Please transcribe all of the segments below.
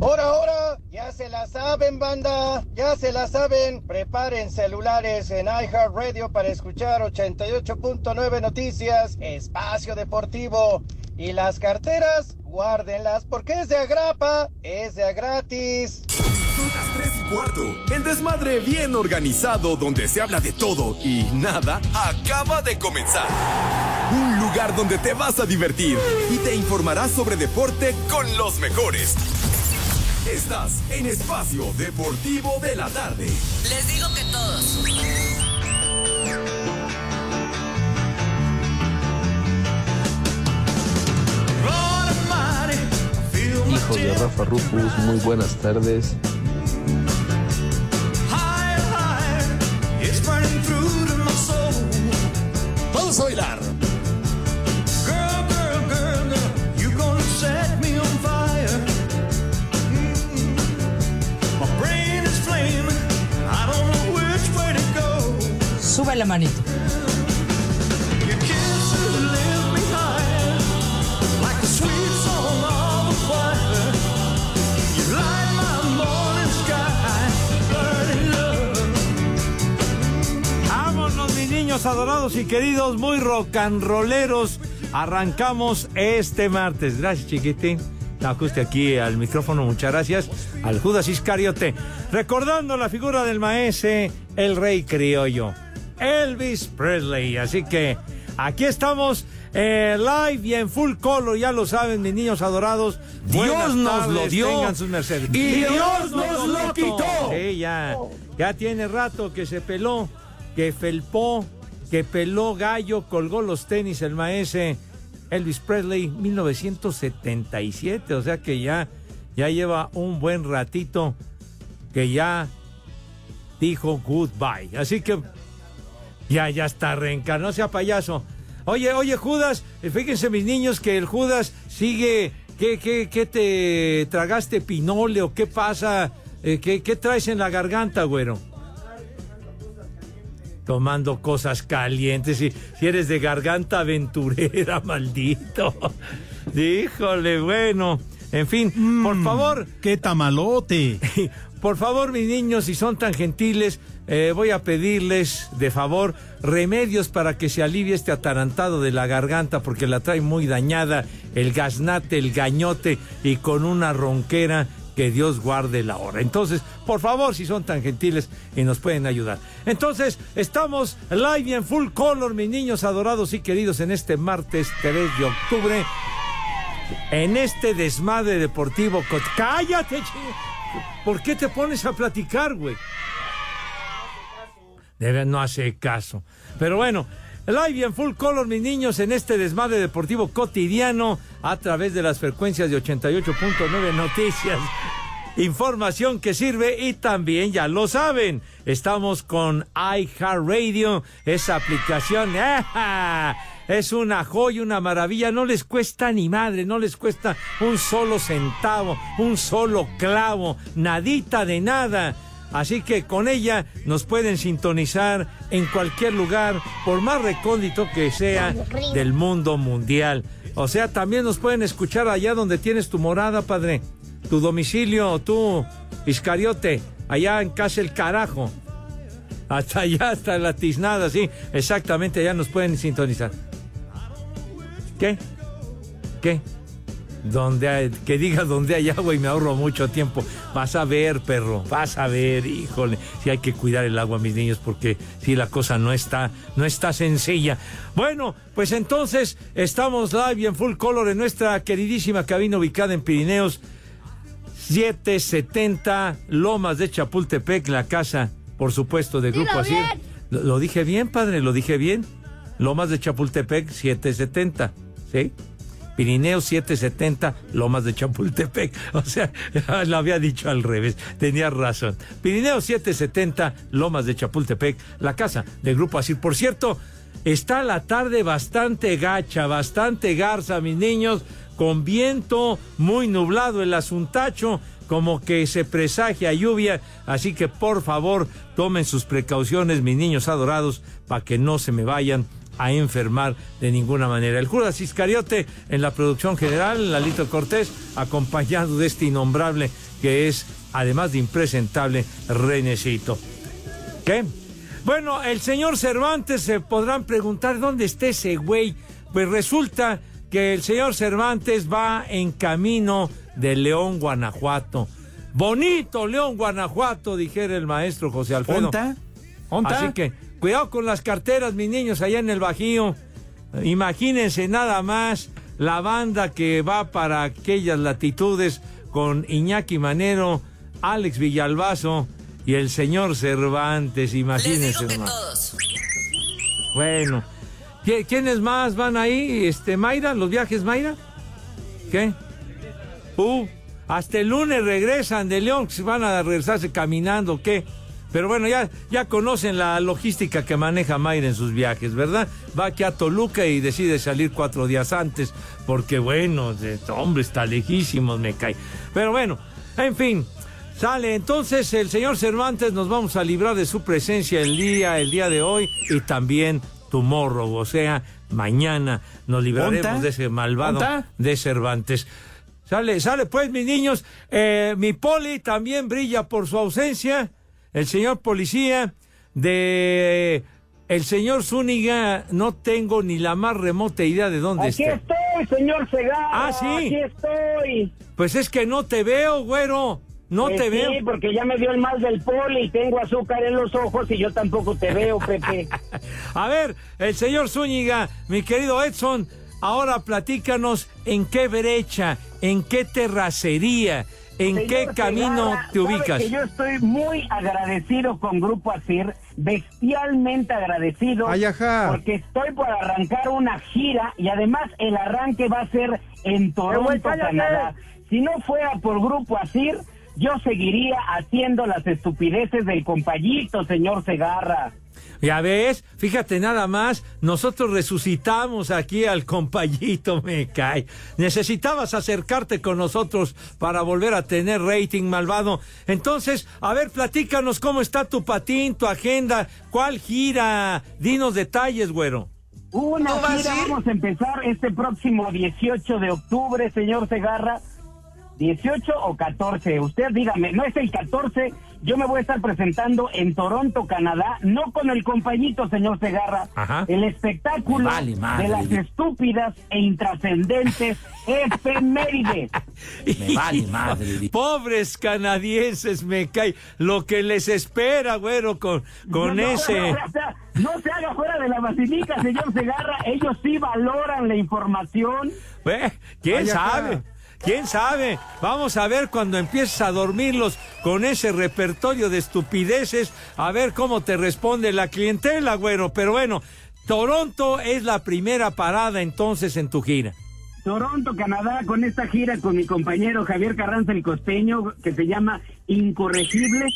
Ahora, ahora, ya se la saben, banda, ya se la saben. Preparen celulares en iHeartRadio para escuchar 88.9 Noticias, Espacio Deportivo. Y las carteras, guárdenlas porque es de agrapa, es de gratis. Son las 3 y cuarto. El desmadre bien organizado donde se habla de todo y nada acaba de comenzar. Un lugar donde te vas a divertir y te informarás sobre deporte con los mejores. Estás en Espacio Deportivo de la Tarde. Les digo que todos. Hijos de Rafa Rufus, muy buenas tardes. Vamos a bailar. La manito. Vámonos, mis niños adorados y queridos, muy rock and rolleros. Arrancamos este martes. Gracias, chiquitín. Ajuste aquí al micrófono, muchas gracias. Al Judas Iscariote. Recordando la figura del maese, el rey criollo, Elvis Presley. Así que aquí estamos. eh, live y en full color, ya lo saben, mis niños adorados. Dios Buenas nos lo dio. tengan sus mercedes. Y Dios nos lo quitó. Sí, ya, ya tiene rato que se peló, que felpó, que peló gallo, colgó los tenis el maese Elvis Presley 1977, o sea que ya, ya lleva un buen ratito que ya dijo goodbye. Así que ya, ya está reencarnado, no sea payaso. Oye, oye, Judas, eh, fíjense mis niños que el Judas sigue. ¿Qué, qué, qué te tragaste pinole o qué pasa? Eh, ¿qué, ¿Qué traes en la garganta, güero? Tomando cosas calientes. Si, si eres de garganta aventurera, maldito. Híjole, bueno. En fin, por favor, ¡Qué tamalote! por favor, mis niños, si son tan gentiles, eh, voy a pedirles de favor remedios para que se alivie este atarantado de la garganta porque la trae muy dañada, el gaznate, el gañote y con una ronquera que Dios guarde la hora. Entonces, por favor, si son tan gentiles y nos pueden ayudar. Entonces, estamos live y en full color, mis niños adorados y queridos, en este martes 3 de octubre en este desmadre deportivo. ¡Cállate, ¿Por qué te pones a platicar, güey? Debe no hace caso. Pero bueno, live y en full color, mis niños, en este desmadre deportivo cotidiano a través de las frecuencias de 88.9 Noticias. Información que sirve y también ya lo saben. Estamos con iHeartRadio, esa aplicación. ¡ah! Es una joya, una maravilla. No les cuesta ni madre, no les cuesta un solo centavo, un solo clavo, nadita de nada. Así que con ella nos pueden sintonizar en cualquier lugar, por más recóndito que sea del mundo mundial. O sea, también nos pueden escuchar allá donde tienes tu morada, padre. Tu domicilio, tu Iscariote, allá en casa el carajo. Hasta allá, hasta la tiznada, sí. Exactamente, allá nos pueden sintonizar. ¿Qué? ¿Qué? Donde hay- que diga donde hay agua y me ahorro mucho tiempo. Vas a ver, perro, vas a ver, híjole. Si hay que cuidar el agua, mis niños, porque si la cosa no está, no está sencilla. Bueno, pues entonces estamos live y en full color en nuestra queridísima cabina ubicada en Pirineos 770 Lomas de Chapultepec, la casa, por supuesto, de Grupo Asir. Lo, lo dije bien, padre, lo dije bien. Lomas de Chapultepec 770, ¿sí? Pirineo 770, Lomas de Chapultepec. O sea, lo había dicho al revés. Tenía razón. Pirineo 770, Lomas de Chapultepec, la casa del Grupo Asir. Por cierto, está la tarde bastante gacha, bastante garza, mis niños, con viento, muy nublado el asuntacho, como que se presagia lluvia. Así que por favor, tomen sus precauciones, mis niños adorados, para que no se me vayan a enfermar de ninguna manera. El Judas Iscariote en la producción general, Lalito Cortés, acompañado de este innombrable que es, además de impresentable, Renecito. ¿Qué? Bueno, el señor Cervantes se podrán preguntar dónde está ese güey. Pues resulta que el señor Cervantes va en camino de León, Guanajuato. Bonito León, Guanajuato, dijera el maestro José Alfredo. ¿Onta? ¿Onta? Así que cuidado con las carteras, mis niños, allá en el Bajío. Imagínense nada más la banda que va para aquellas latitudes con Iñaki Manero, Alex Villalbazo y el señor Cervantes, Les imagínense digo que nomás. todos. Bueno, ¿qui- ¿quiénes más van ahí? Este, Mayra, los viajes Mayra. ¿Qué? Uh, hasta el lunes regresan de León, van a regresarse caminando, ¿qué? Pero bueno, ya, ya conocen la logística que maneja Mayra en sus viajes, ¿verdad? Va aquí a Toluca y decide salir cuatro días antes, porque bueno, hombre, está lejísimos, me cae. Pero bueno, en fin, sale. Entonces el señor Cervantes nos vamos a librar de su presencia el día, el día de hoy y también tomorrow, o sea, mañana nos libraremos ¿Onta? de ese malvado ¿Onta? de Cervantes. Sale, sale pues, mis niños. Eh, mi poli también brilla por su ausencia. El señor policía de el señor Zúñiga, no tengo ni la más remota idea de dónde Aquí está. estoy, señor Segarra. Ah, sí. Aquí estoy. Pues es que no te veo, güero. No Pues te sí, veo. porque ya me dio el mal del poli y tengo azúcar en los ojos y yo tampoco te veo, Pepe. A ver, el señor Zúñiga, mi querido Edson, ahora platícanos en qué brecha, en qué terracería, en Señor qué camino Segarra, te ubicas. que yo estoy muy agradecido con Grupo Asir, bestialmente agradecido, Ay, porque estoy por arrancar una gira y además el arranque va a ser en Toronto, Canadá. Si no fuera por Grupo Asir, yo seguiría haciendo las estupideces del compayito, señor Segarra. Ya ves, fíjate nada más, nosotros resucitamos aquí al compayito, me cae. Necesitabas acercarte con nosotros para volver a tener rating malvado. Entonces, a ver, platícanos cómo está tu patín, tu agenda, cuál gira, dinos detalles, güero. Una ¿No vas gira a vamos a empezar este próximo 18 de octubre, señor Segarra. 18 o 14, usted dígame, no es el 14, yo me voy a estar presentando en Toronto, Canadá, no con el compañito, señor Segarra, Ajá. el espectáculo vale de las estúpidas e intrascendentes efemérides. Me vale madre. Pobres canadienses, me cae. Lo que les espera, güero, con, con No, no, ese. no, no se haga fuera de la basilica, señor Segarra, ellos sí valoran la información. Ve, ¿Quién sabe? ¿Quién sabe? Vamos a ver cuando empieces a dormirlos con ese repertorio de estupideces, a ver cómo te responde la clientela, güero. Pero bueno, Toronto es la primera parada entonces en tu gira. Toronto, Canadá, con esta gira con mi compañero Javier Carranza el Costeño, que se llama Incorregible.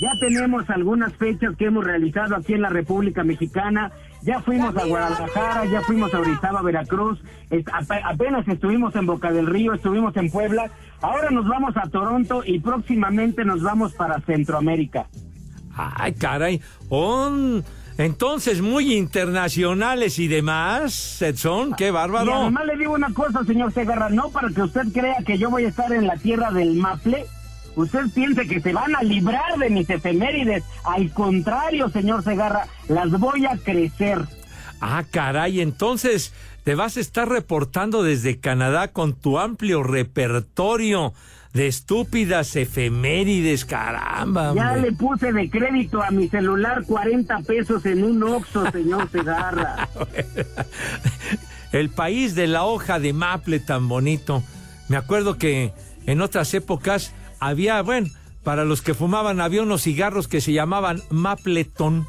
Ya tenemos algunas fechas que hemos realizado aquí en la República Mexicana. Ya fuimos a Guadalajara, ya fuimos a Orizaba, Veracruz. Es- ap- apenas estuvimos en Boca del Río, estuvimos en Puebla. Ahora nos vamos a Toronto y próximamente nos vamos para Centroamérica. Ay, caray. Son entonces muy internacionales y demás, Edson. Qué Y bárbaro. además le digo una cosa, señor Segarra, no para que usted crea que yo voy a estar en la tierra del Maple. Usted piense que se van a librar de mis efemérides. Al contrario, señor Segarra, las voy a crecer. Ah, caray, entonces te vas a estar reportando desde Canadá con tu amplio repertorio de estúpidas efemérides, caramba. Ya le puse de crédito a mi celular 40 pesos en un Oxxo, señor Segarra. El país de la hoja de maple tan bonito. Me acuerdo que en otras épocas había, bueno, para los que fumaban había unos cigarros que se llamaban mapletón.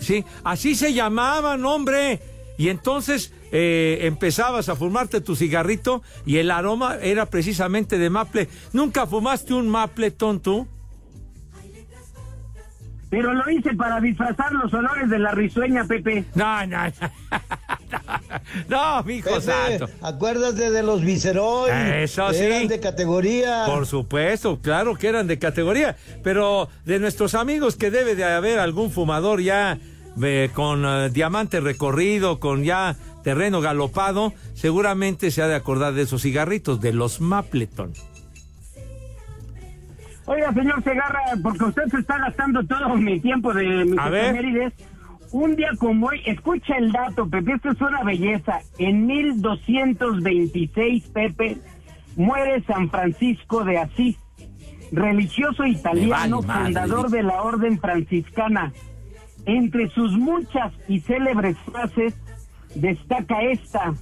Sí, así se llamaban, hombre. Y entonces eh, empezabas a fumarte tu cigarrito y el aroma era precisamente de maple. ¿Nunca fumaste un mapletón tú? Pero lo hice para disfrazar los olores de la risueña, Pepe. No, no, no. No, mi hijo Pepe, santo. acuérdate de los Viceroy. Eso que sí. Eran de categoría. Por supuesto, claro que eran de categoría, pero de nuestros amigos que debe de haber algún fumador ya eh, con eh, diamante recorrido, con ya terreno galopado, seguramente se ha de acordar de esos cigarritos, de los Mapleton. Oiga, señor Segarra, porque usted se está gastando todo mi tiempo de mis efemérides. Un día como hoy, escucha el dato, Pepe, esto es una belleza. En 1226, Pepe, muere San Francisco de Asís, religioso italiano, vale fundador de la orden franciscana. Entre sus muchas y célebres frases destaca esta: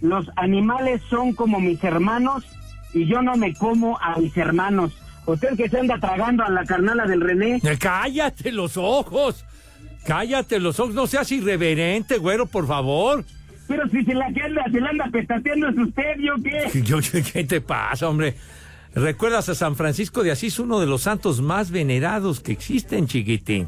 Los animales son como mis hermanos y yo no me como a mis hermanos. Usted que se anda tragando a la carnala del René. Eh, Cállate los ojos. Cállate los ojos. No seas irreverente, güero, por favor. Pero si se la anda, se la anda petateando es usted, ¿yo qué? Yo- ¿Qué te pasa, hombre? ¿Recuerdas a San Francisco de Asís, uno de los santos más venerados que existen, chiquitín?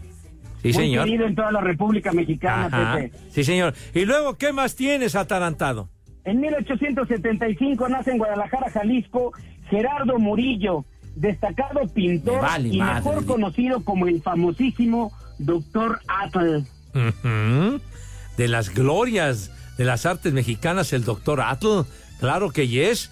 Sí, Muy señor. querido en toda la República Mexicana, Ajá. Pepe. Sí, señor. Y luego, ¿qué más tienes, atarantado? En 1875 nace en Guadalajara, Jalisco, Gerardo Murillo, destacado pintor vale y madre, mejor conocido como el famosísimo Doctor Atle. Ujú. De las glorias de las artes mexicanas, el doctor Atl. Claro que yes.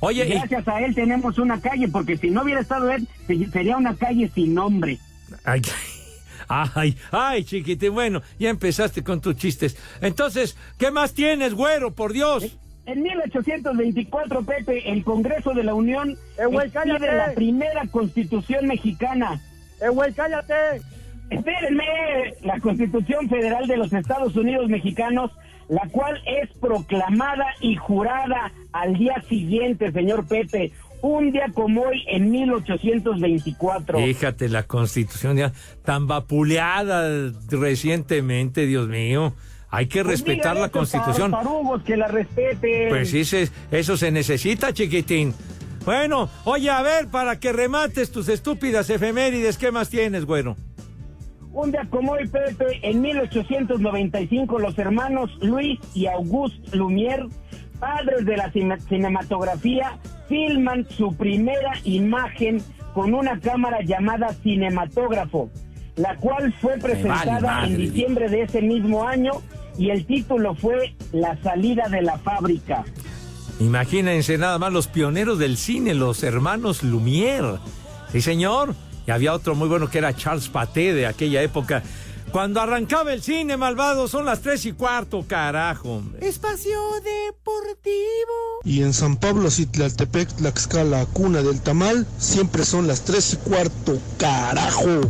Oye, y- Gracias a él tenemos una calle, porque si no hubiera estado él, se- sería una calle sin nombre. Ay, ay, ay, chiquitín. Bueno, ya empezaste con tus chistes. Entonces, ¿qué más tienes, güero? Por Dios. En 1824, Pepe, el Congreso de la Unión güey, expide cállate! la primera constitución mexicana. ¡Eh, güey, cállate! Espérenme, la Constitución Federal de los Estados Unidos Mexicanos, la cual es proclamada y jurada al día siguiente, señor Pepe, un día como hoy en 1824. Fíjate, la constitución ya tan vapuleada recientemente, Dios mío. Hay que Pues respetar la constitución. tarugos que la respeten. Pues sí, se- eso se necesita, chiquitín. Bueno, oye, a ver, para que remates tus estúpidas efemérides, ¿qué más tienes, güero? Un día como hoy, Pepe, en 1895, los hermanos Luis y Auguste Lumière, padres de la cine- cinematografía, filman su primera imagen con una cámara llamada cinematógrafo, la cual fue presentada en diciembre de ese mismo año y el título fue La salida de la fábrica. Imagínense nada más los pioneros del cine, los hermanos Lumière. Sí, señor. Y había otro muy bueno que era Charles Paté de aquella época. Cuando arrancaba el cine, malvado, son las tres y cuarto, carajo. hombre. Espacio Deportivo. Y en San Pablo, Citlaltepec, Tlaxcala, cuna del tamal, siempre son las tres y cuarto, carajo.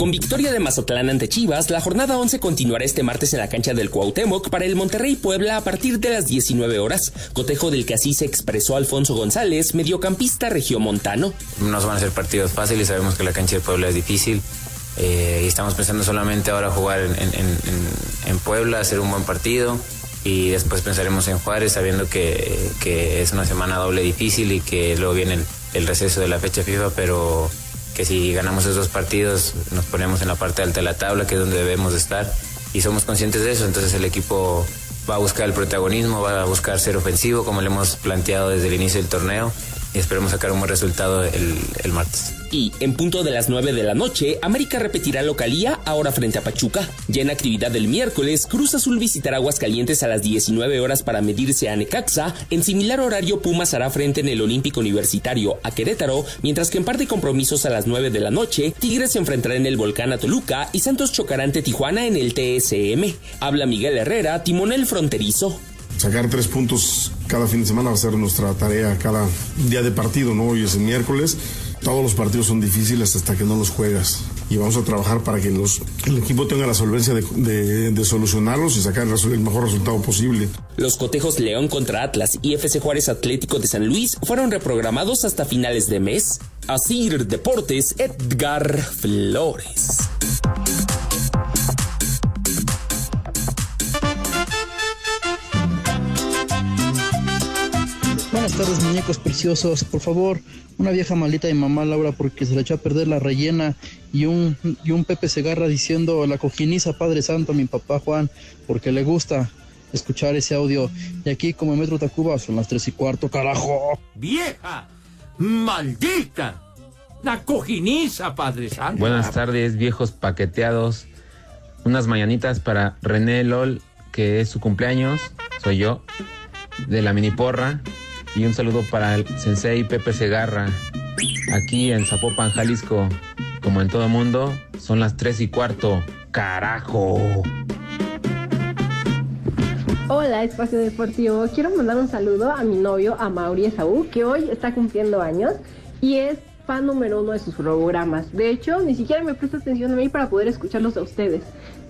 Con victoria de Mazatlán ante Chivas, la jornada 11 continuará este martes en la cancha del Cuauhtémoc para el Monterrey Puebla a partir de las 19 horas. Cotejo del que así se expresó Alfonso González, mediocampista regiomontano. No van a ser partidos fáciles, sabemos que la cancha de Puebla es difícil eh, y estamos pensando solamente ahora jugar en, Puebla, hacer un buen partido y después pensaremos en Juárez sabiendo que, que es una semana doble difícil y que luego viene el, el receso de la fecha FIFA, pero que si ganamos esos dos partidos nos ponemos en la parte alta de la tabla, que es donde debemos de estar y somos conscientes de eso, entonces el equipo va a buscar el protagonismo, va a buscar ser ofensivo como le hemos planteado desde el inicio del torneo esperemos sacar un buen resultado el, el martes. Y en punto de las 9 de la noche, América repetirá localía ahora frente a Pachuca. Ya en actividad del miércoles, Cruz Azul visitará Aguascalientes a las 19 horas para medirse a Necaxa. En similar horario, Pumas hará frente en el Olímpico Universitario a Querétaro, mientras que en par de compromisos a las 9 de la noche, Tigres se enfrentará en el Volcán a Toluca y Santos chocará ante Tijuana en el TSM. Habla Miguel Herrera, timonel fronterizo. Sacar tres puntos cada fin de semana va a ser nuestra tarea cada día de partido, ¿no? Hoy es el miércoles. Todos los partidos son difíciles hasta que no los juegas. Y vamos a trabajar para que el equipo tenga la solvencia de, solucionarlos y sacar el, el mejor resultado posible. Los cotejos León contra Atlas y FC Juárez Atlético de San Luis fueron reprogramados hasta finales de mes. Asir Deportes, Edgar Flores. Muñecos preciosos. Por favor, una vieja malita de mamá Laura porque se le echó a perder la rellena y un, y un Pepe Segarra diciendo la cojiniza Padre Santo a mi papá Juan porque le gusta escuchar ese audio. Y aquí como en Metro Tacuba son las tres y cuarto, carajo. ¡Vieja! ¡Maldita! Una cojiniza, Padre Santo. Buenas tardes, viejos paqueteados. Unas mañanitas para René LOL, que es su cumpleaños, soy yo, de la mini porra. Y un saludo para el sensei Pepe Segarra, aquí en Zapopan, Jalisco. Como en todo mundo, son las tres y cuarto. ¡Carajo! Hola, Espacio Deportivo. Quiero mandar un saludo a mi novio, a Mauri Esaú, que hoy está cumpliendo años y es fan número uno de sus programas. De hecho, ni siquiera me presta atención a mí para poder escucharlos a ustedes.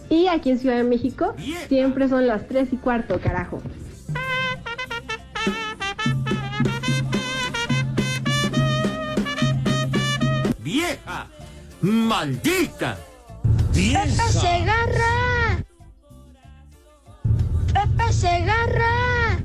Y aquí en Ciudad de México siempre son las 3 y cuarto, carajo. ¡Maldita! ¡Pepe Segarra! ¡Pepe Segarra!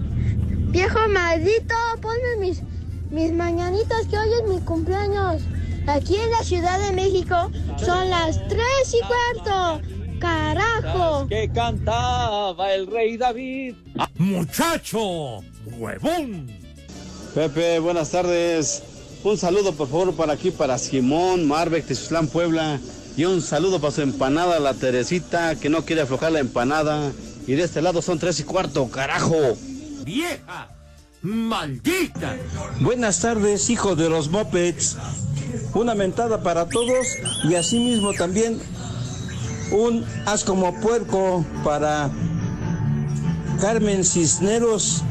¡Viejo maldito! Ponme mis, mis mañanitas que hoy es mi cumpleaños. Aquí en la Ciudad de México son las 3 y cuarto. ¡Carajo! Que cantaba el rey David. ¡Muchacho! ¡Huevón! Pepe, buenas tardes. Un saludo por favor para aquí, para Simón, Marbeck, Tizutlán, Puebla. Y un saludo para su empanada, la Teresita, que no quiere aflojar la empanada. Y de este lado son tres y cuarto, carajo. ¡Vieja! ¡Maldita! Buenas tardes, hijos de los mopeds. Una mentada para todos y asimismo también un haz como puerco para Carmen Cisneros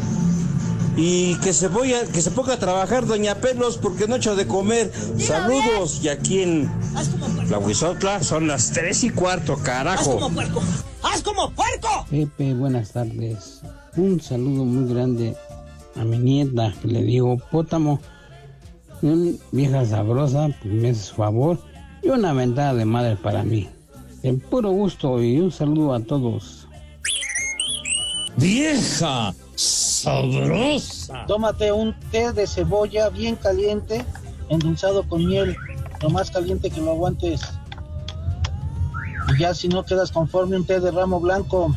y que se voy a, que se ponga a trabajar Doña Pelos porque no echa de comer. Saludos y aquí en la Huizotla son las tres y cuarto, carajo. ¡Haz como puerco! ¡Haz como puerco! Pepe, buenas tardes. Un saludo muy grande a mi nieta, que le digo pótamo. Una vieja sabrosa, pues me hace su favor. Y una ventada de madre para mí. En puro gusto y un saludo a todos. ¡Vieja! Sabrosa. Tómate un té de cebolla bien caliente, endulzado con miel, lo más caliente que lo aguantes. Y ya si no quedas conforme, un té de ramo blanco.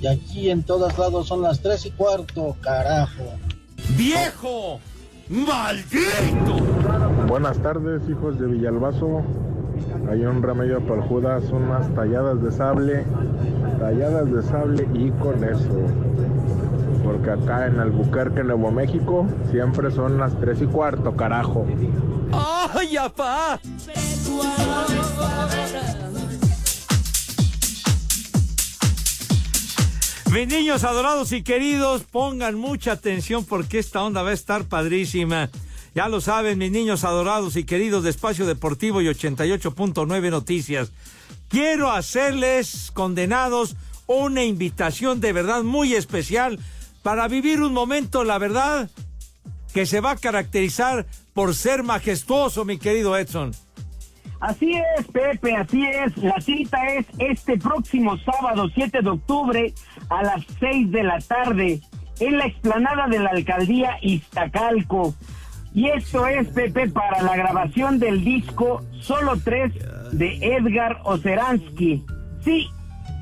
Y aquí en todos lados son las tres y cuarto, carajo. ¡Viejo! ¡Maldito! Buenas tardes, hijos de Villalbazo. Hay un remedio para el Judas, unas talladas de sable, talladas de sable y con eso porque acá en Albuquerque, Nuevo México, siempre son las tres y cuarto, carajo. ¡Ay, apá! Mis niños adorados y queridos, pongan mucha atención porque esta onda va a estar padrísima. Ya lo saben, mis niños adorados y queridos de Espacio Deportivo y 88.9 Noticias. Quiero hacerles, condenados, una invitación de verdad muy especial para vivir un momento, la verdad, que se va a caracterizar por ser majestuoso, mi querido Edson. Así es, Pepe, así es. La cita es este próximo sábado 7 de octubre a las 6 de la tarde en la explanada de la alcaldía Iztacalco. Y esto es, Pepe, para la grabación del disco Solo Tres de Edgar Oceransky. Sí,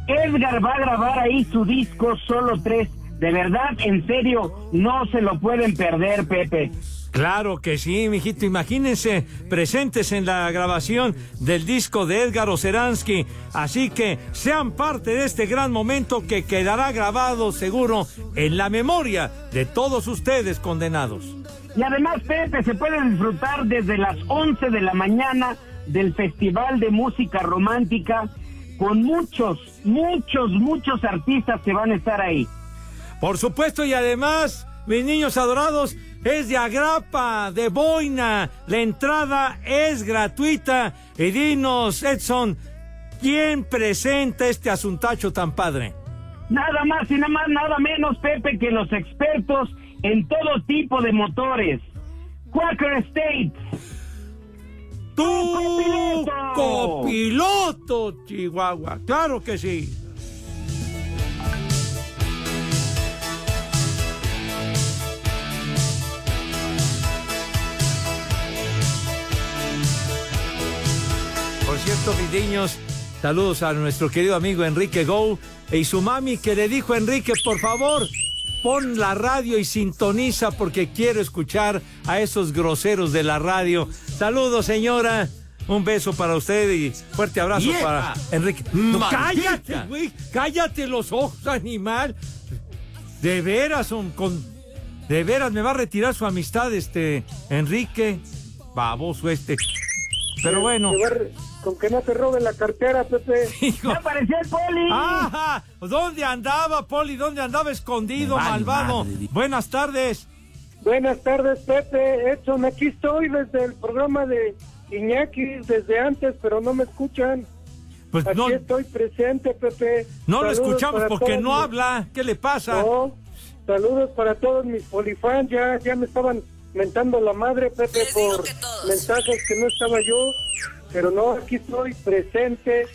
Edgar va a grabar ahí su disco Solo Tres de verdad, en serio, no se lo pueden perder, Pepe. Claro que sí, mijito. Imagínense presentes en la grabación del disco de Edgar Oceransky. Así que sean parte de este gran momento que quedará grabado seguro en la memoria de todos ustedes condenados. Y además, Pepe, se puede disfrutar desde las 11 de la mañana del Festival de Música Romántica con muchos, muchos, muchos artistas que van a estar ahí. Por supuesto, y además, mis niños adorados, es de Agrapa, de Boina. La entrada es gratuita. Y dinos, Edson, ¿quién presenta este asuntacho tan padre? Nada más y nada más, nada menos, Pepe, que los expertos en todo tipo de motores. Quaker State. ¡Tu copiloto, Chihuahua! ¡Claro que sí! Niños, saludos a nuestro querido amigo Enrique Go y su mami que le dijo a Enrique, por favor, pon la radio y sintoniza porque quiero escuchar a esos groseros de la radio. Saludos, señora. Un beso para usted y fuerte abrazo para Enrique. Cállate, güey. Cállate los ojos, animal. De veras, son con. De veras, me va a retirar su amistad, este. Enrique. Baboso este. Pero bueno. Con que no te roben la cartera, Pepe. ¡Ya apareció el poli! ¡Ah! ¿Dónde andaba, Poli? ¿Dónde andaba escondido, vale malvado? madre. Buenas tardes. Buenas tardes, Pepe. Edson, aquí estoy desde el programa de Iñaki, desde antes, pero no me escuchan. Pues aquí no- estoy presente, Pepe. No lo escuchamos porque no mis- habla. ¿Qué le pasa? No, saludos para todos mis polifans. Ya, ya me estaban mentando la madre, Pepe, por mensajes que no estaba yo. Pero no, aquí estoy presente.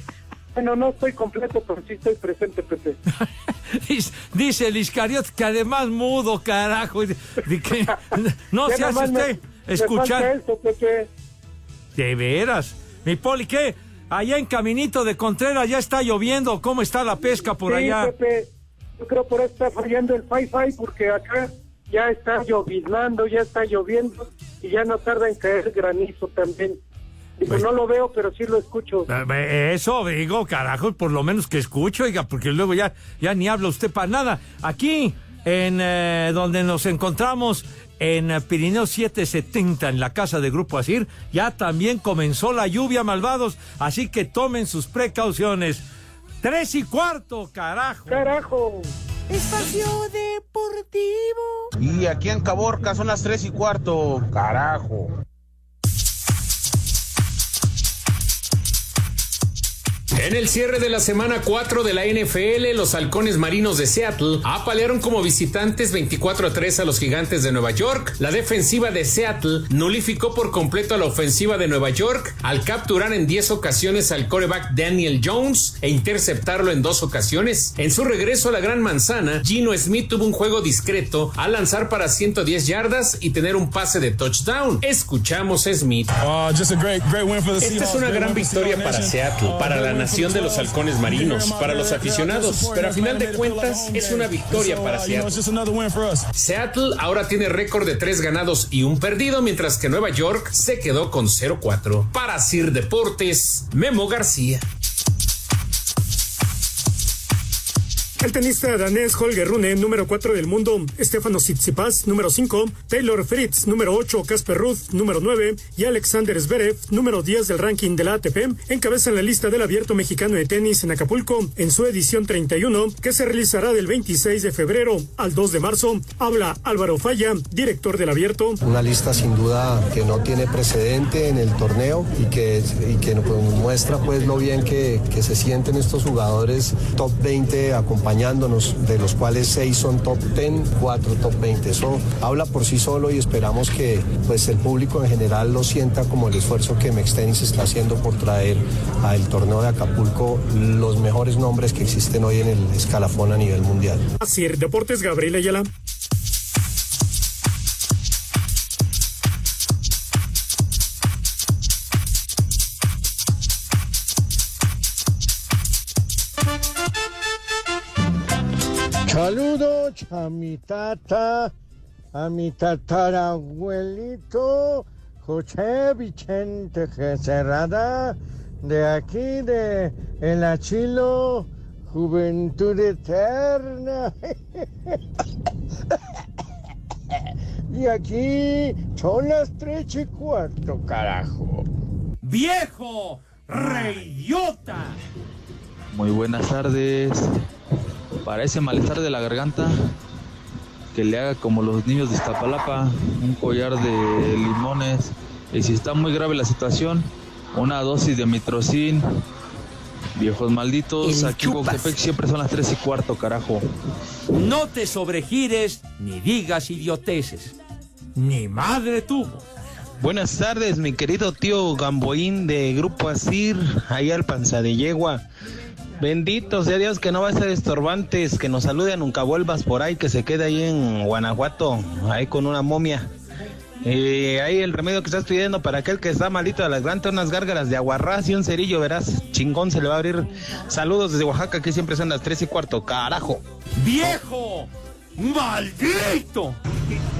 Bueno, no estoy completo, pero sí estoy presente, Pepe. Dice, dice el Iscariote que además mudo, carajo. De, de que no se hace me- usted me escuchar. eso, Pepe. De veras. Mi Poli, ¿qué? Allá en Caminito de Contreras ya está lloviendo. ¿Cómo está la pesca por sí, allá? Pepe, yo creo por eso está fallando el Fi-Fi, porque acá ya está lloviznando, ya está lloviendo y ya no tarda en caer granizo también. Digo, Pues- no lo veo, pero sí lo escucho. Eh, Eso digo, carajo, por lo menos que escucho, oiga, porque luego ya, ya ni habla usted para nada. Aquí, en eh, donde nos encontramos, en eh, Pirineo 770, en la casa de Grupo Asir, ya también comenzó la lluvia, malvados, así que tomen sus precauciones. Tres y cuarto, carajo. Carajo. Espacio Deportivo. Y aquí en Caborca son las tres y cuarto. Carajo. En el cierre de la semana 4 de la NFL, los halcones marinos de Seattle apalearon como visitantes 24 a 3 a los gigantes de Nueva York. La defensiva de Seattle nulificó por completo a la ofensiva de Nueva York al capturar en 10 ocasiones al coreback Daniel Jones e interceptarlo en dos ocasiones. En su regreso a la Gran Manzana, Gino Smith tuvo un juego discreto al lanzar para 110 yardas y tener un pase de touchdown. Escuchamos a Smith. Esta es una gran victoria para Seattle, para la nación de los halcones marinos, para los aficionados, pero a final de cuentas es una victoria para Seattle. Seattle ahora tiene récord de tres ganados y un perdido, mientras que Nueva York se quedó con 0-4. Para Sir Deportes, Memo García. El tenista danés Holger Rune, número 4 del mundo, Stefano Tsitsipas, número 5, Taylor Fritz, número 8, Casper Ruth, número 9 y Alexander Zverev, número 10 del ranking de la ATP, encabezan la lista del Abierto Mexicano de Tenis en Acapulco en su edición 31, que se realizará del 26 de febrero al 2 de marzo. Habla Álvaro Falla, director del Abierto. Una lista sin duda que no tiene precedente en el torneo y que, y que muestra pues lo bien que, que se sienten estos jugadores top 20 de los cuales 6 son top 10, 4 top 20. Eso habla por sí solo y esperamos que pues el público en general lo sienta como el esfuerzo que Mextenis está haciendo por traer al torneo de Acapulco los mejores nombres que existen hoy en el escalafón a nivel mundial. Así, Deportes Gabriel. A mi tata, a mi tatarabuelito José Vicente Cerrada, de aquí de El Achilo, Juventud Eterna. y aquí son las tres y cuarto, carajo. ¡Viejo! ¡Reyota! Muy buenas tardes. Para ese malestar de la garganta, que le haga como los niños de Iztapalapa, un collar de limones. Y si está muy grave la situación, una dosis de mitrocin. Viejos malditos, El aquí en siempre son las 3 y cuarto, carajo. No te sobregires ni digas idioteces. Ni madre tuvo. Buenas tardes, mi querido tío Gamboín de Grupo Asir, allá al Panza de Yegua. Bendito sea Dios que no va a ser estorbantes, que nos salude nunca vuelvas por ahí, que se quede ahí en Guanajuato, ahí con una momia. Eh, ahí el remedio que estás pidiendo para aquel que está malito de las garganta, unas gárgaras de aguarrás y un cerillo, verás, chingón se le va a abrir. Saludos desde Oaxaca, que siempre son las tres y cuarto, carajo. ¡Viejo! ¡Maldito!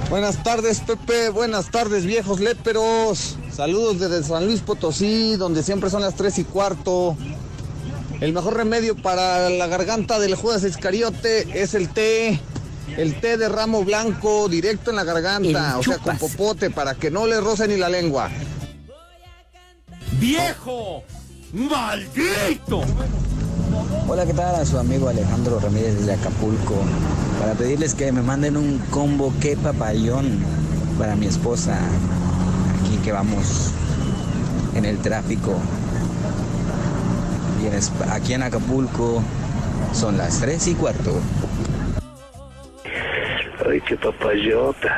Buenas tardes, Pepe. Buenas tardes, viejos léperos. Saludos desde San Luis Potosí, donde siempre son las tres y cuarto. El mejor remedio para la garganta del Judas Iscariote es el té. El té de ramo blanco directo en la garganta, o sea, con popote, para que no le roce ni la lengua. ¡Viejo! ¡Maldito! Hola, ¿qué tal? A su amigo Alejandro Ramírez de Acapulco. Para pedirles que me manden un combo que papayón para mi esposa. Aquí que vamos en el tráfico. Y en Esp- aquí en Acapulco son las 3 y cuarto. Ay, qué papayota.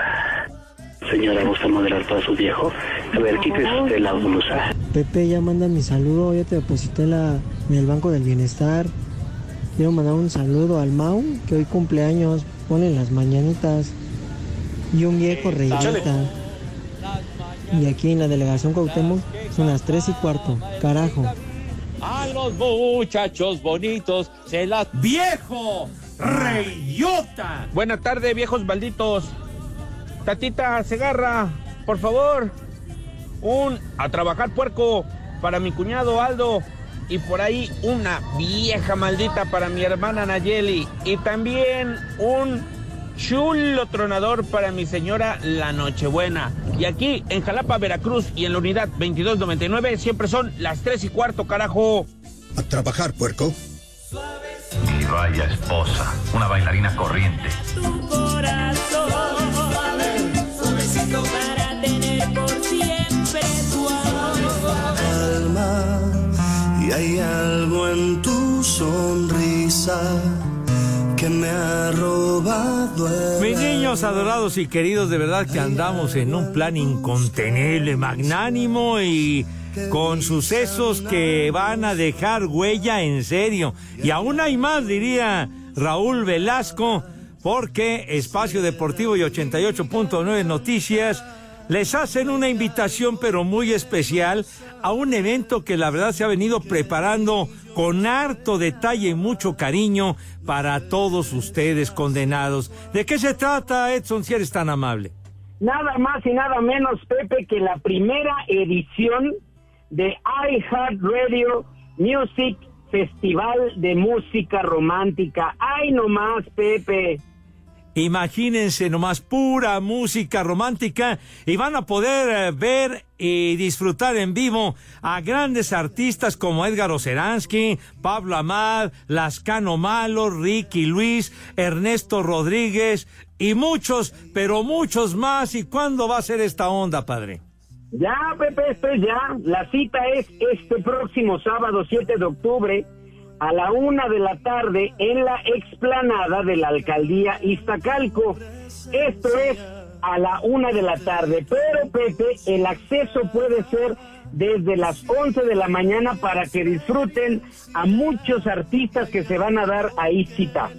Señora, ¿gusta moderar para su viejo? A ver, quítese la blusa. Pepe, ya manda mi saludo, ya te deposité la, en el Banco del Bienestar. Quiero mandar un saludo al Mau, que hoy cumpleaños, ponen las mañanitas. Y un viejo reyita. Y aquí en la delegación Cuauhtémoc son las 3 y cuarto. Carajo. A los muchachos bonitos se las... ¡Viejo! ¡Reyota! Buenas tardes, viejos malditos. Tatita Segarra, por favor, un a trabajar puerco para mi cuñado Aldo y por ahí una vieja maldita para mi hermana Nayeli y también un chulo tronador para mi señora La Nochebuena. Y aquí en Jalapa, Veracruz y en la unidad 2299 siempre son las 3 y cuarto, carajo. A trabajar, puerco. Y vaya esposa, una bailarina corriente. tu corazón. Suavecito para tener por siempre tu calma y hay algo en tu sonrisa que me ha robado Mis niños adorados y queridos, de verdad que andamos en un plan incontenible, magnánimo y con sucesos que van a dejar huella en serio. Y aún hay más, diría Raúl Velasco, porque Espacio Deportivo y 88.9 Noticias les hacen una invitación pero muy especial a un evento que la verdad se ha venido preparando con harto detalle y mucho cariño para todos ustedes condenados. ¿De qué se trata, Edson, si eres tan amable? Nada más y nada menos, Pepe, que la primera edición de iHeartRadio Music Festival de Música Romántica. ¡Ay, nomás, Pepe! Imagínense nomás pura música romántica y van a poder eh, ver y disfrutar en vivo a grandes artistas como Edgar Oceransky, Pablo Amad, Lascano Malo, Ricky Luis, Ernesto Rodríguez y muchos, pero muchos más. ¿Y cuándo va a ser esta onda, padre? Ya, Pepe, esto es ya. La cita es este próximo sábado 7 de octubre a la una de la tarde en la explanada de la alcaldía Iztacalco. Esto es a la una de la tarde, pero Pepe, el acceso puede ser desde las 11 de la mañana para que disfruten a muchos artistas que se van a dar ahí cita.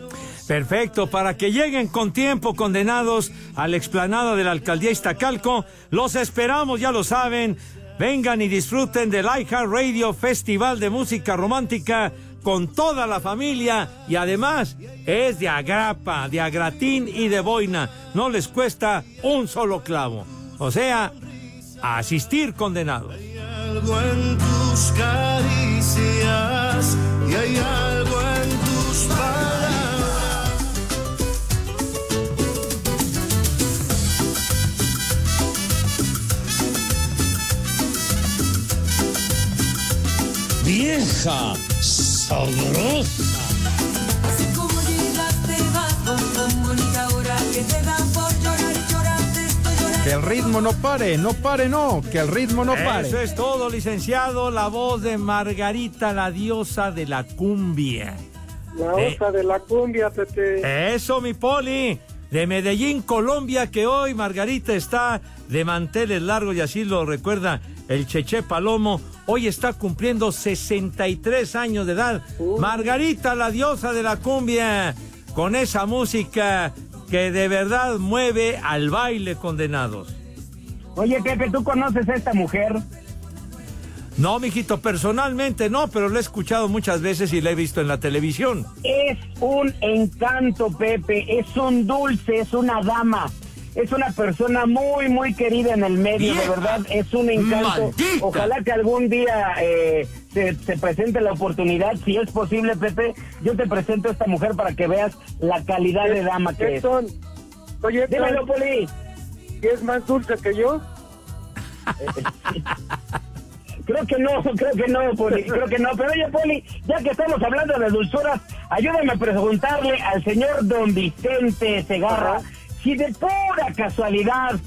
Perfecto, para que lleguen con tiempo condenados a la explanada de la alcaldía Iztacalco, los esperamos, ya lo saben. Vengan y disfruten del iHeart Radio Festival de Música Romántica con toda la familia y además es de agrapa, de agratín y de boina. No les cuesta un solo clavo. O sea, a asistir condenados. algo en tus caricias y hay algo en tus palabras. Vieja sabrosa. Así como llegaste vas bonita hora que te da por llorar y llorarte estoy llorando. Que el ritmo no pare, no pare, no, que el ritmo no pare. Eso es todo, licenciado. La voz de Margarita, la diosa de la cumbia. La Eh. osa de la cumbia, Pepe. Eso, mi poli. De Medellín, Colombia, que hoy Margarita está de manteles largos y así lo recuerda el Cheche Palomo. Hoy está cumpliendo 63 años de edad. Margarita, la diosa de la cumbia, con esa música que de verdad mueve al baile condenados. Oye, Pepe, ¿tú conoces a esta mujer? No, mijito, personalmente no, pero lo he escuchado muchas veces y lo he visto en la televisión. Es un encanto, Pepe, es un dulce, es una dama. Es una persona muy, muy querida en el medio, de verdad, es un encanto. ¡Maldita! Ojalá que algún día eh, se, se presente la oportunidad, si es posible, Pepe, yo te presento a esta mujer para que veas la calidad de dama que es. Edson, oye, Edson, Dímelo, Poli. ¿y es más dulce que yo? Creo que no, creo que no, Poli, creo que no. Pero oye, Poli, ya que estamos hablando de dulzuras, ayúdame a preguntarle al señor don Vicente Segarra si de pura casualidad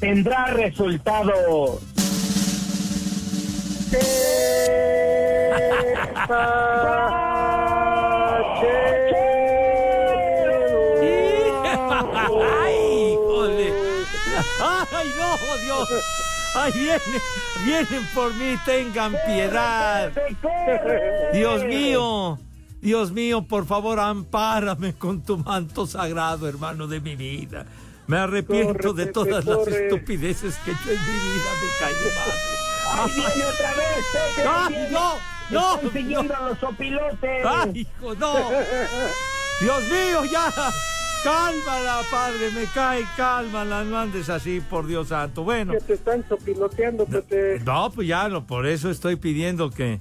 tendrá resultado. ¡Ay! ¡Ay, no, Dios! ¡Ay, vienen, vienen por mí, tengan piedad! Dios mío, Dios mío, por favor, ampárame con tu manto sagrado, hermano de mi vida. Me arrepiento Corre, de todas las corre. estupideces que he hecho en mi vida, me ¡Ahí viene otra vez, Pepe! ¡Ay, no! ¡No! Están siguiendo a los opilotes! ¡Ay, hijo, no! ¡Dios mío, ya! Cálmala, padre, me cae, cálmala, no andes así, por Dios santo. Bueno, Que te están sopiloteando, Pepe. no, pues ya, no, por eso estoy pidiendo que...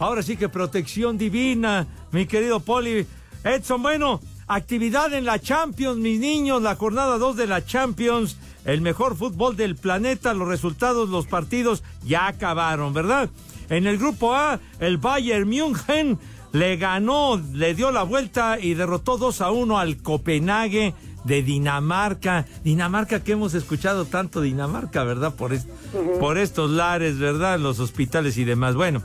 Ahora sí que protección divina, mi querido Poli. Edson, bueno, actividad en la Champions, mis niños, la jornada 2 de la Champions, el mejor fútbol del planeta, los resultados, los partidos ya acabaron, ¿verdad? En el grupo A, el Bayern München le ganó, le dio la vuelta y derrotó 2 a 1 al Copenhague de Dinamarca. Dinamarca que hemos escuchado tanto Dinamarca, ¿verdad? Por, por estos lares, ¿verdad? Los hospitales y demás. Bueno,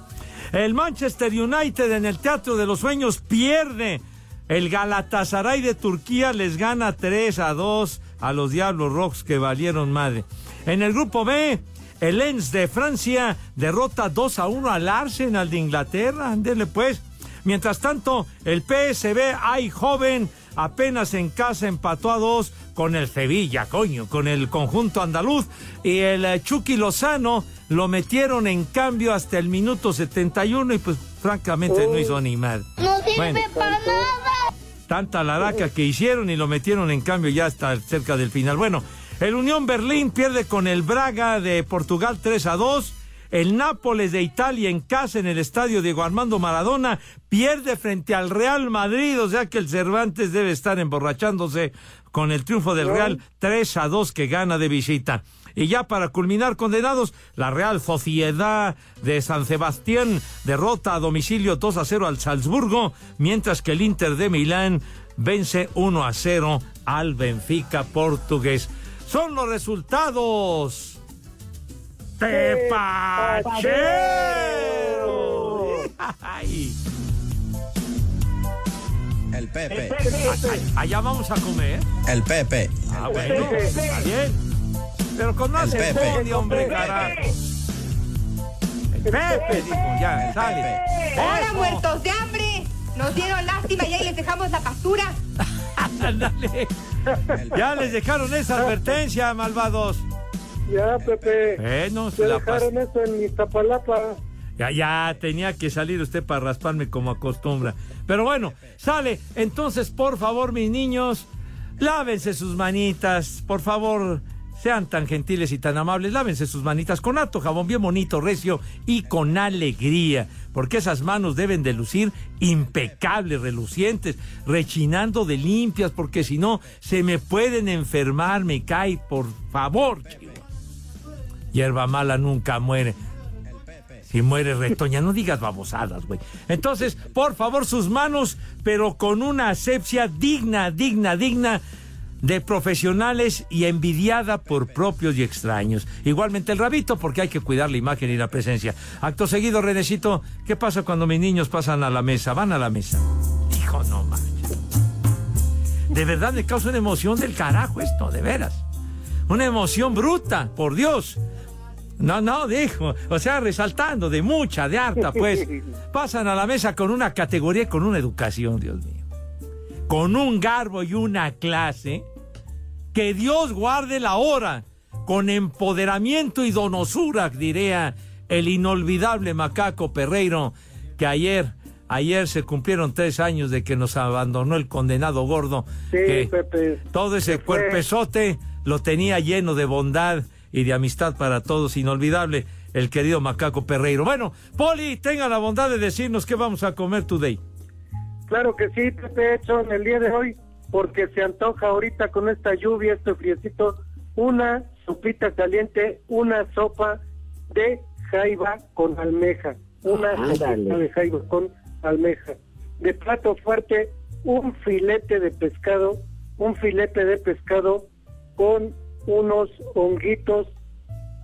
el Manchester United en el Teatro de los Sueños pierde. El Galatasaray de Turquía les gana 3 a 2 a los Diablos Rojos que valieron madre. En el grupo B, el Lens de Francia derrota 2 a 1 al Arsenal de Inglaterra. Ándele pues. Mientras tanto, el PSV, ay joven, apenas en casa empató a dos con el Sevilla, coño, con el conjunto andaluz. Y el eh, Chucky Lozano lo metieron en cambio hasta el minuto 71 y pues francamente no hizo ni mal. No sirve Bueno. para nada. Tanta laraca que hicieron y lo metieron en cambio ya hasta cerca del final. Bueno, el Unión Berlín pierde con el Braga de Portugal 3 a 2. El Nápoles de Italia en casa en el estadio Diego Armando Maradona pierde frente al Real Madrid, o sea que el Cervantes debe estar emborrachándose con el triunfo del Real 3 a 2 que gana de visita. Y ya para culminar condenados, la Real Sociedad de San Sebastián derrota a domicilio 2 a 0 al Salzburgo, mientras que el Inter de Milán vence 1 a 0 al Benfica portugués. Son los resultados. ¡Tepachero! Ay. El Pepe. Ay, Allá vamos a comer. El Pepe. Ah, bueno, está bien. Pero con más El Pepe. hombre, carajo. El Pepe, dijo, ya, sale. Ahora muertos de hambre. Nos dieron lástima y ahí les dejamos la pastura. Ándale. Ya les dejaron esa advertencia, malvados. Ya, Pepe. Bueno, se Ya la dejaron eso en Iztapalapa. Ya, ya, tenía que salir usted para rasparme como acostumbra. Pero bueno, sale. Entonces, por favor, mis niños, lávense sus manitas. Por favor, sean tan gentiles y tan amables. Lávense sus manitas con harto jabón bien bonito, recio y con alegría. Porque esas manos deben de lucir impecables, relucientes, rechinando de limpias. Porque si no, se me pueden enfermar. Me cae, por favor. Hierba mala nunca muere. Si muere retoña, no digas babosadas, güey. Entonces, por favor, sus manos, pero con una asepsia digna, digna, digna de profesionales y envidiada por propios y extraños. Igualmente el rabito, porque hay que cuidar la imagen y la presencia. Acto seguido, Renecito, ¿qué pasa cuando mis niños pasan a la mesa? Van a la mesa. Hijo, no manches. De verdad me causa una emoción del carajo esto, de veras. Una emoción bruta, por Dios. No, no, dijo. O sea, resaltando de mucha, de harta, pues. Pasan a la mesa con una categoría y con una educación, Dios mío. Con un garbo y una clase. Que Dios guarde la hora. Con empoderamiento y donosura, diría el inolvidable Macaco Perreiro, que ayer, ayer se cumplieron tres años de que nos abandonó el condenado gordo. Sí, que Pepe. todo ese cuerpezote lo tenía lleno de bondad y de amistad para todos, inolvidable el querido Macaco Perreiro. Bueno, Poli, tenga la bondad de decirnos qué vamos a comer today. Claro que sí, Pepe, hecho en el día de hoy, porque se antoja ahorita con esta lluvia, este friecito, una sopita caliente, una sopa de jaiba con almeja. Una Ándale. sopita de jaiba con almeja. De plato fuerte, un filete de pescado, un filete de pescado con unos honguitos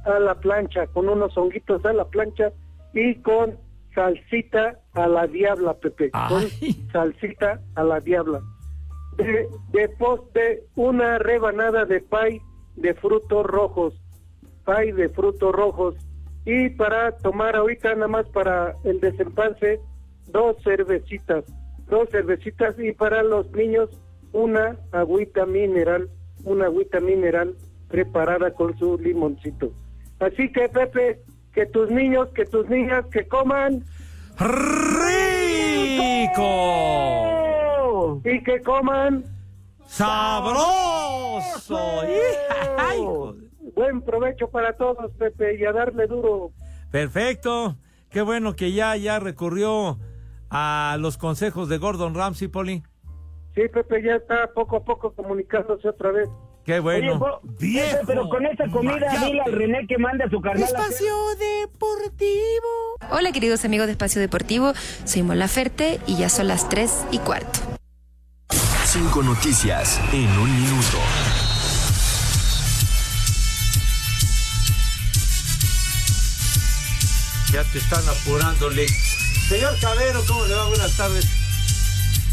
a la plancha, con unos honguitos a la plancha y con salsita a la diabla, Pepe, con salsita a la diabla. De, de postre, una rebanada de pay de frutos rojos, pay de frutos rojos. Y para tomar ahorita nada más para el desempance, dos cervecitas, dos cervecitas y para los niños una agüita mineral, una agüita mineral preparada con su limoncito. Así que Pepe, que tus niños, que tus niñas, que coman rico y que coman sabroso. Ay. Buen provecho para todos, Pepe, y a darle duro. Perfecto. Qué bueno que ya, ya recurrió a los consejos de Gordon Ramsay, Poli. Sí, Pepe ya está poco a poco comunicándose otra vez. Qué bueno. Oye, po- Viejo Pepe, pero con esa comida, dile al René que mande a su carnal. Espacio Deportivo. Hola queridos amigos de Espacio Deportivo, soy Mola Ferte y ya son las 3 y cuarto. Cinco noticias en un minuto. Ya te están apurándole. Señor Cabero, ¿cómo le va? Buenas tardes.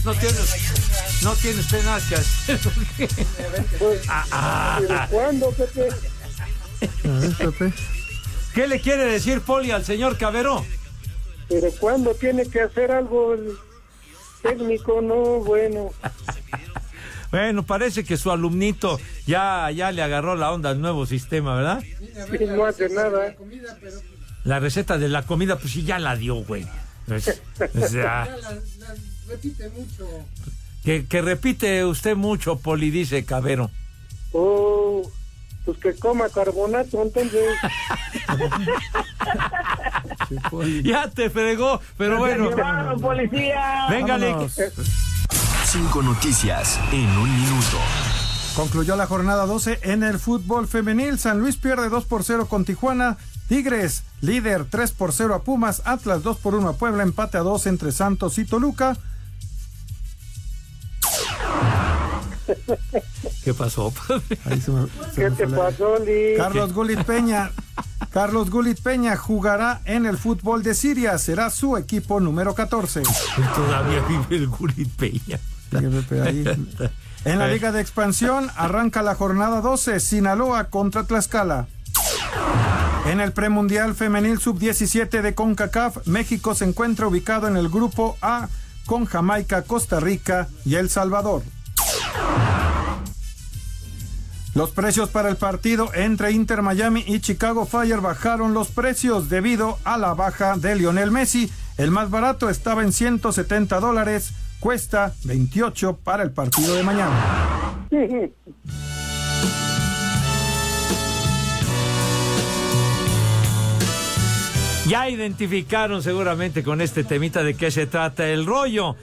No tienes, no tiene usted nada que hacer. Ah, ah. ¿Pero cuándo, Pepe? ¿Qué le quiere decir Poli al señor Cabero? ¿Pero cuándo tiene que hacer algo el técnico? No, bueno. Bueno, parece que su alumnito ya, ya le agarró la onda al nuevo sistema, ¿verdad? Sí, no hace nada. La receta de la comida, pues sí, ya la dio, güey. Es- o sea, repite mucho. que, que repite usted mucho, Poli, dice Cabero. Oh, pues que coma carbonato, entonces. Ya te fregó, pero bueno. ¡Llevaron, policía! Véngale. Cinco noticias en un minuto. Concluyó la jornada 12 en el fútbol femenil. San Luis pierde 2 por 0 con Tijuana. Tigres, líder 3 por 0 a Pumas. Atlas 2 por 1 a Puebla. Empate a 2 entre Santos y Toluca. ¿Qué pasó? Ahí se me- se ¿Qué me te pasó, Lee? Carlos Gulit Peña. Carlos Gulit Peña jugará en el fútbol de Siria. Será su equipo número 14. Todavía vive el Gurit Peña. En la Liga de Expansión arranca la jornada 12, Sinaloa contra Tlaxcala. En el premundial femenil sub-17 de CONCACAF, México se encuentra ubicado en el grupo A con Jamaica, Costa Rica y El Salvador. Los precios para el partido entre Inter Miami y Chicago Fire bajaron los precios debido a la baja de Lionel Messi. El más barato estaba en 170 dólares, cuesta 28 para el partido de mañana. Ya identificaron seguramente con este temita de qué se trata el rollo.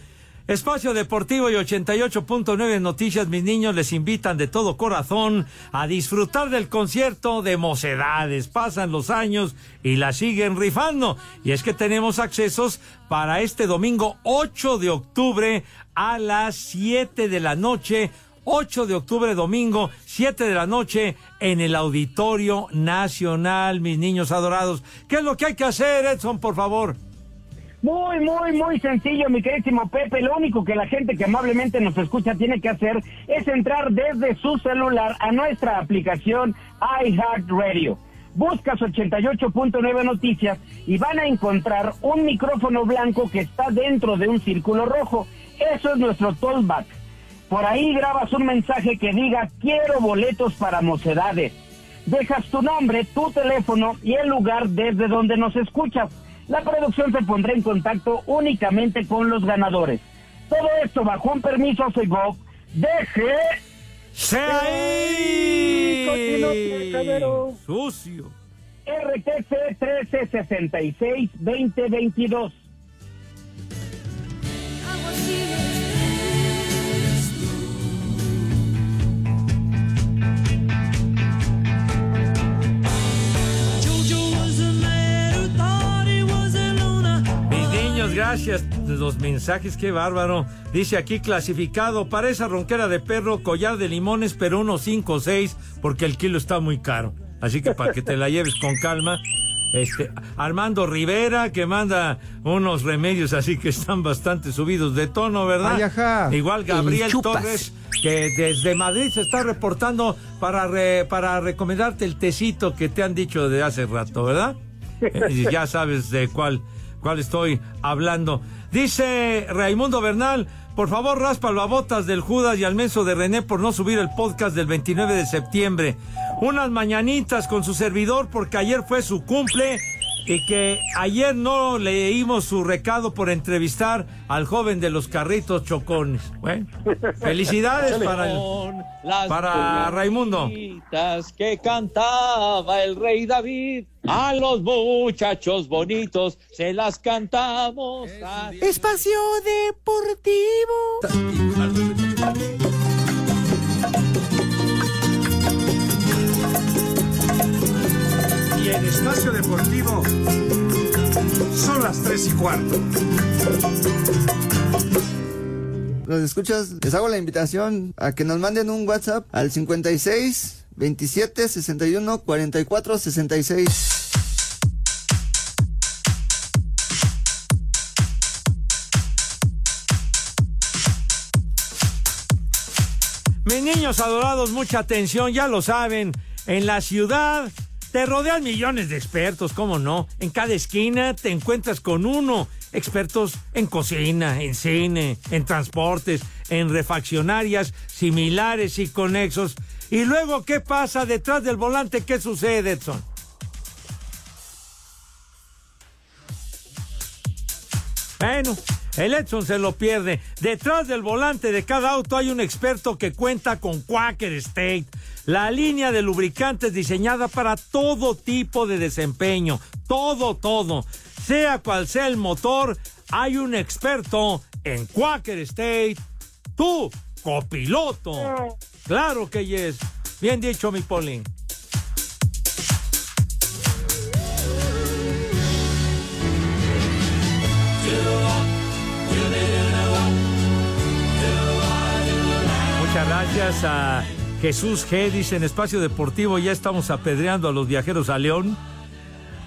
Espacio Deportivo y 88.9 Noticias, mis niños, les invitan de todo corazón a disfrutar del concierto de Mocedades. Pasan los años y la siguen rifando. Y es que tenemos accesos para este domingo 8 de octubre a las 7 de la noche 8 de octubre, domingo, 7 de la noche, en el Auditorio Nacional, mis niños adorados. ¿Qué es lo que hay que hacer, Edson, por favor? Muy, muy, muy sencillo, mi queridísimo Pepe. Lo único que la gente que amablemente nos escucha tiene que hacer es entrar desde su celular a nuestra aplicación iHeartRadio. Buscas 88.9 Noticias y van a encontrar un micrófono blanco que está dentro de un círculo rojo. Eso es nuestro tollback. Por ahí grabas un mensaje que diga quiero boletos para mocedades. dejas tu nombre, tu teléfono y el lugar desde donde nos escuchas. La producción se pondrá en contacto únicamente con los ganadores. Todo esto bajo un permiso Segov. Deje... ¡Sea ahí! Sucio. RTC 1366 gracias. Los mensajes, qué bárbaro. Dice aquí clasificado para esa ronquera de perro, collar de limones, pero unos 5 o 6, porque el kilo está muy caro. Así que para que te la lleves con calma. Este, Armando Rivera, que manda unos remedios así que están bastante subidos de tono, ¿verdad? Ay, ajá. Igual Gabriel. Torres, que desde Madrid se está reportando para, re- para recomendarte el tecito que te han dicho de hace rato, ¿verdad? Eh, y ya sabes de cuál, cuál estoy hablando. Dice Raimundo Bernal, por favor raspa las botas del Judas y al menso de René por no subir el podcast del 29 de septiembre. Unas mañanitas con su servidor porque ayer fue su cumple y que ayer no leímos su recado por entrevistar al joven de los carritos chocones. Bueno, felicidades para, el- Las para Raimundo. bonitas que cantaba el rey David. A los muchachos bonitos se las cantamos. Espacio Deportivo. En Espacio Deportivo son las 3 y cuarto. Los escuchas, les hago la invitación a que nos manden un WhatsApp al 56 27 61 44 66. Mis niños adorados, mucha atención, ya lo saben. En la ciudad te rodean millones de expertos, ¿cómo no? En cada esquina te encuentras con uno. Expertos en cocina, en cine, en transportes, en refaccionarias similares y conexos. Y luego, ¿qué pasa detrás del volante? ¿Qué sucede, Edson? Bueno, el Edson se lo pierde. Detrás del volante de cada auto hay un experto que cuenta con Quaker State, la línea de lubricantes diseñada para todo tipo de desempeño. Todo, todo. Sea cual sea el motor, hay un experto en Quaker State. Tú, copiloto. Claro que yes. Bien dicho, mi Poli. Muchas gracias a Jesús G. Dice en Espacio Deportivo ya estamos apedreando a los viajeros a León.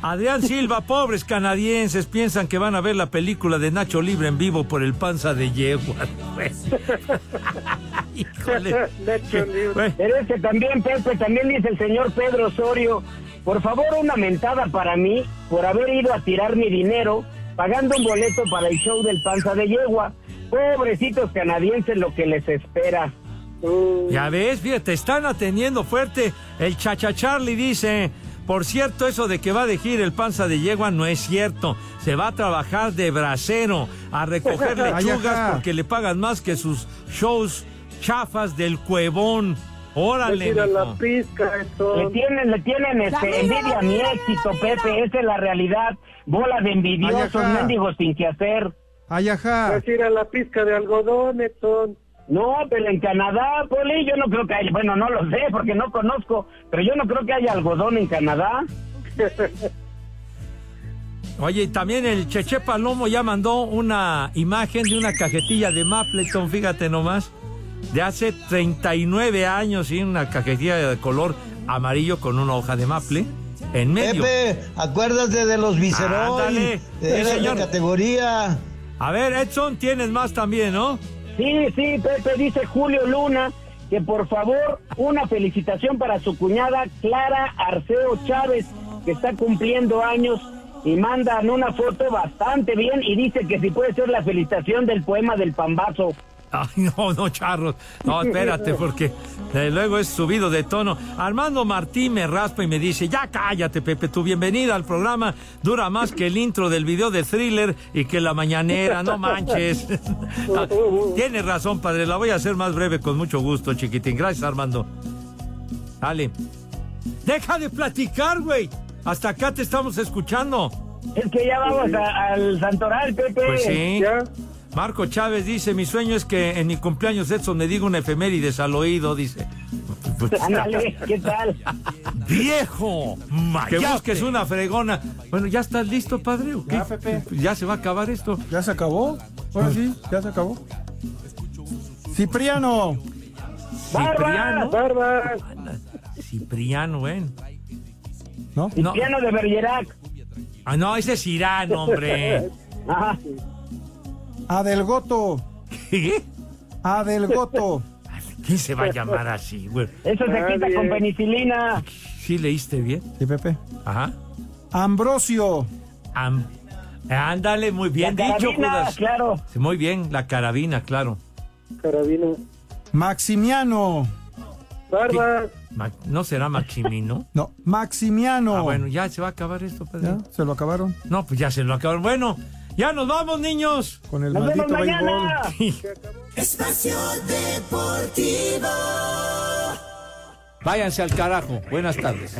Adrián Silva, pobres canadienses, piensan que van a ver la película de Nacho Libre en vivo por el panza de yegua. Híjole. Pero es que también, Pepe, también dice el señor Pedro Osorio, por favor una mentada para mí por haber ido a tirar mi dinero pagando un boleto para el show del panza de yegua. Pobrecitos canadienses lo que les espera. Ya ves, fíjate, están atendiendo fuerte. El Chacha Charlie dice, por cierto, eso de que va de gira el panza de yegua no es cierto. Se va a trabajar de bracero, a recoger lechugas porque le pagan más que sus shows chafas del cuevón. Órale, la pizca, esto. Le tienen, le tienen este, envidia a mi éxito, Pepe, esa es la realidad. Bola de envidiosos, mendigos sin que hacer. Ay, ajá. Pues ir a la pizca de algodón, Edson. No, pero en Canadá, Poli, yo no creo que haya, bueno, no lo sé porque no conozco, pero yo no creo que haya algodón en Canadá. Oye, y también el Cheche Palomo ya mandó una imagen de una cajetilla de Mapleton, fíjate nomás, de hace 39 años, y una cajetilla de color amarillo con una hoja de maple en medio. Pepe, acuérdate de los Vicerol. Ándale, de sí, señor. categoría. A ver, Edson, tienes más también, ¿no? Sí, sí, Pepe, dice Julio Luna que por favor una felicitación para su cuñada Clara Arceo Chávez, que está cumpliendo años y mandan una foto bastante bien y dice que si puede ser la felicitación del poema del pambazo. Ay, no, no, charros. No, espérate, porque eh, luego es subido de tono. Armando Martín me raspa y me dice, ya cállate, Pepe, tu bienvenida al programa dura más que el intro del video de thriller y que la mañanera, no manches. Tienes razón, padre, la voy a hacer más breve con mucho gusto, chiquitín. Gracias, Armando. Dale. Deja de platicar, güey. Hasta acá te estamos escuchando. Es que ya vamos a- al Santoral, Pepe. Pues sí. Ya. Marco Chávez dice, mi sueño es que en mi cumpleaños Edson me diga una efemérides al oído, dice. Pues, Ándale, ¿qué tal? ¡Viejo! Que busques una fregona. Bueno, ¿ya estás listo, padre? o qué? Ya, Pepe. ¿Ya se va a acabar esto? ¿Ya se acabó? Ahora sí, ya se acabó. Cipriano. Cipriano. Barbas. Cipriano, ven. ¿No? No. Cipriano de Bergerac. Ah, no, ese es Irán, hombre. Ajá. Adelgoto. ¿Qué? Adelgoto. ¿Quién se va a llamar así, güey? Eso se quita con penicilina. ¿Sí leíste bien? Sí, Pepe. Ajá. Ambrosio. Am- ándale, muy bien La dicho, carabina, Judas. claro. Sí, Muy bien, la carabina, claro. Carabina. Maximiano. Barbas. Ma- ¿No será Maximino? No, Maximiano. Ah, bueno, ya se va a acabar esto. Ya, se lo acabaron. No, pues ya se lo acabaron. Bueno, ya nos vamos, niños. Con el Nos maldito vemos mañana. béisbol. Espacio Deportivo. Váyanse al carajo. Buenas tardes.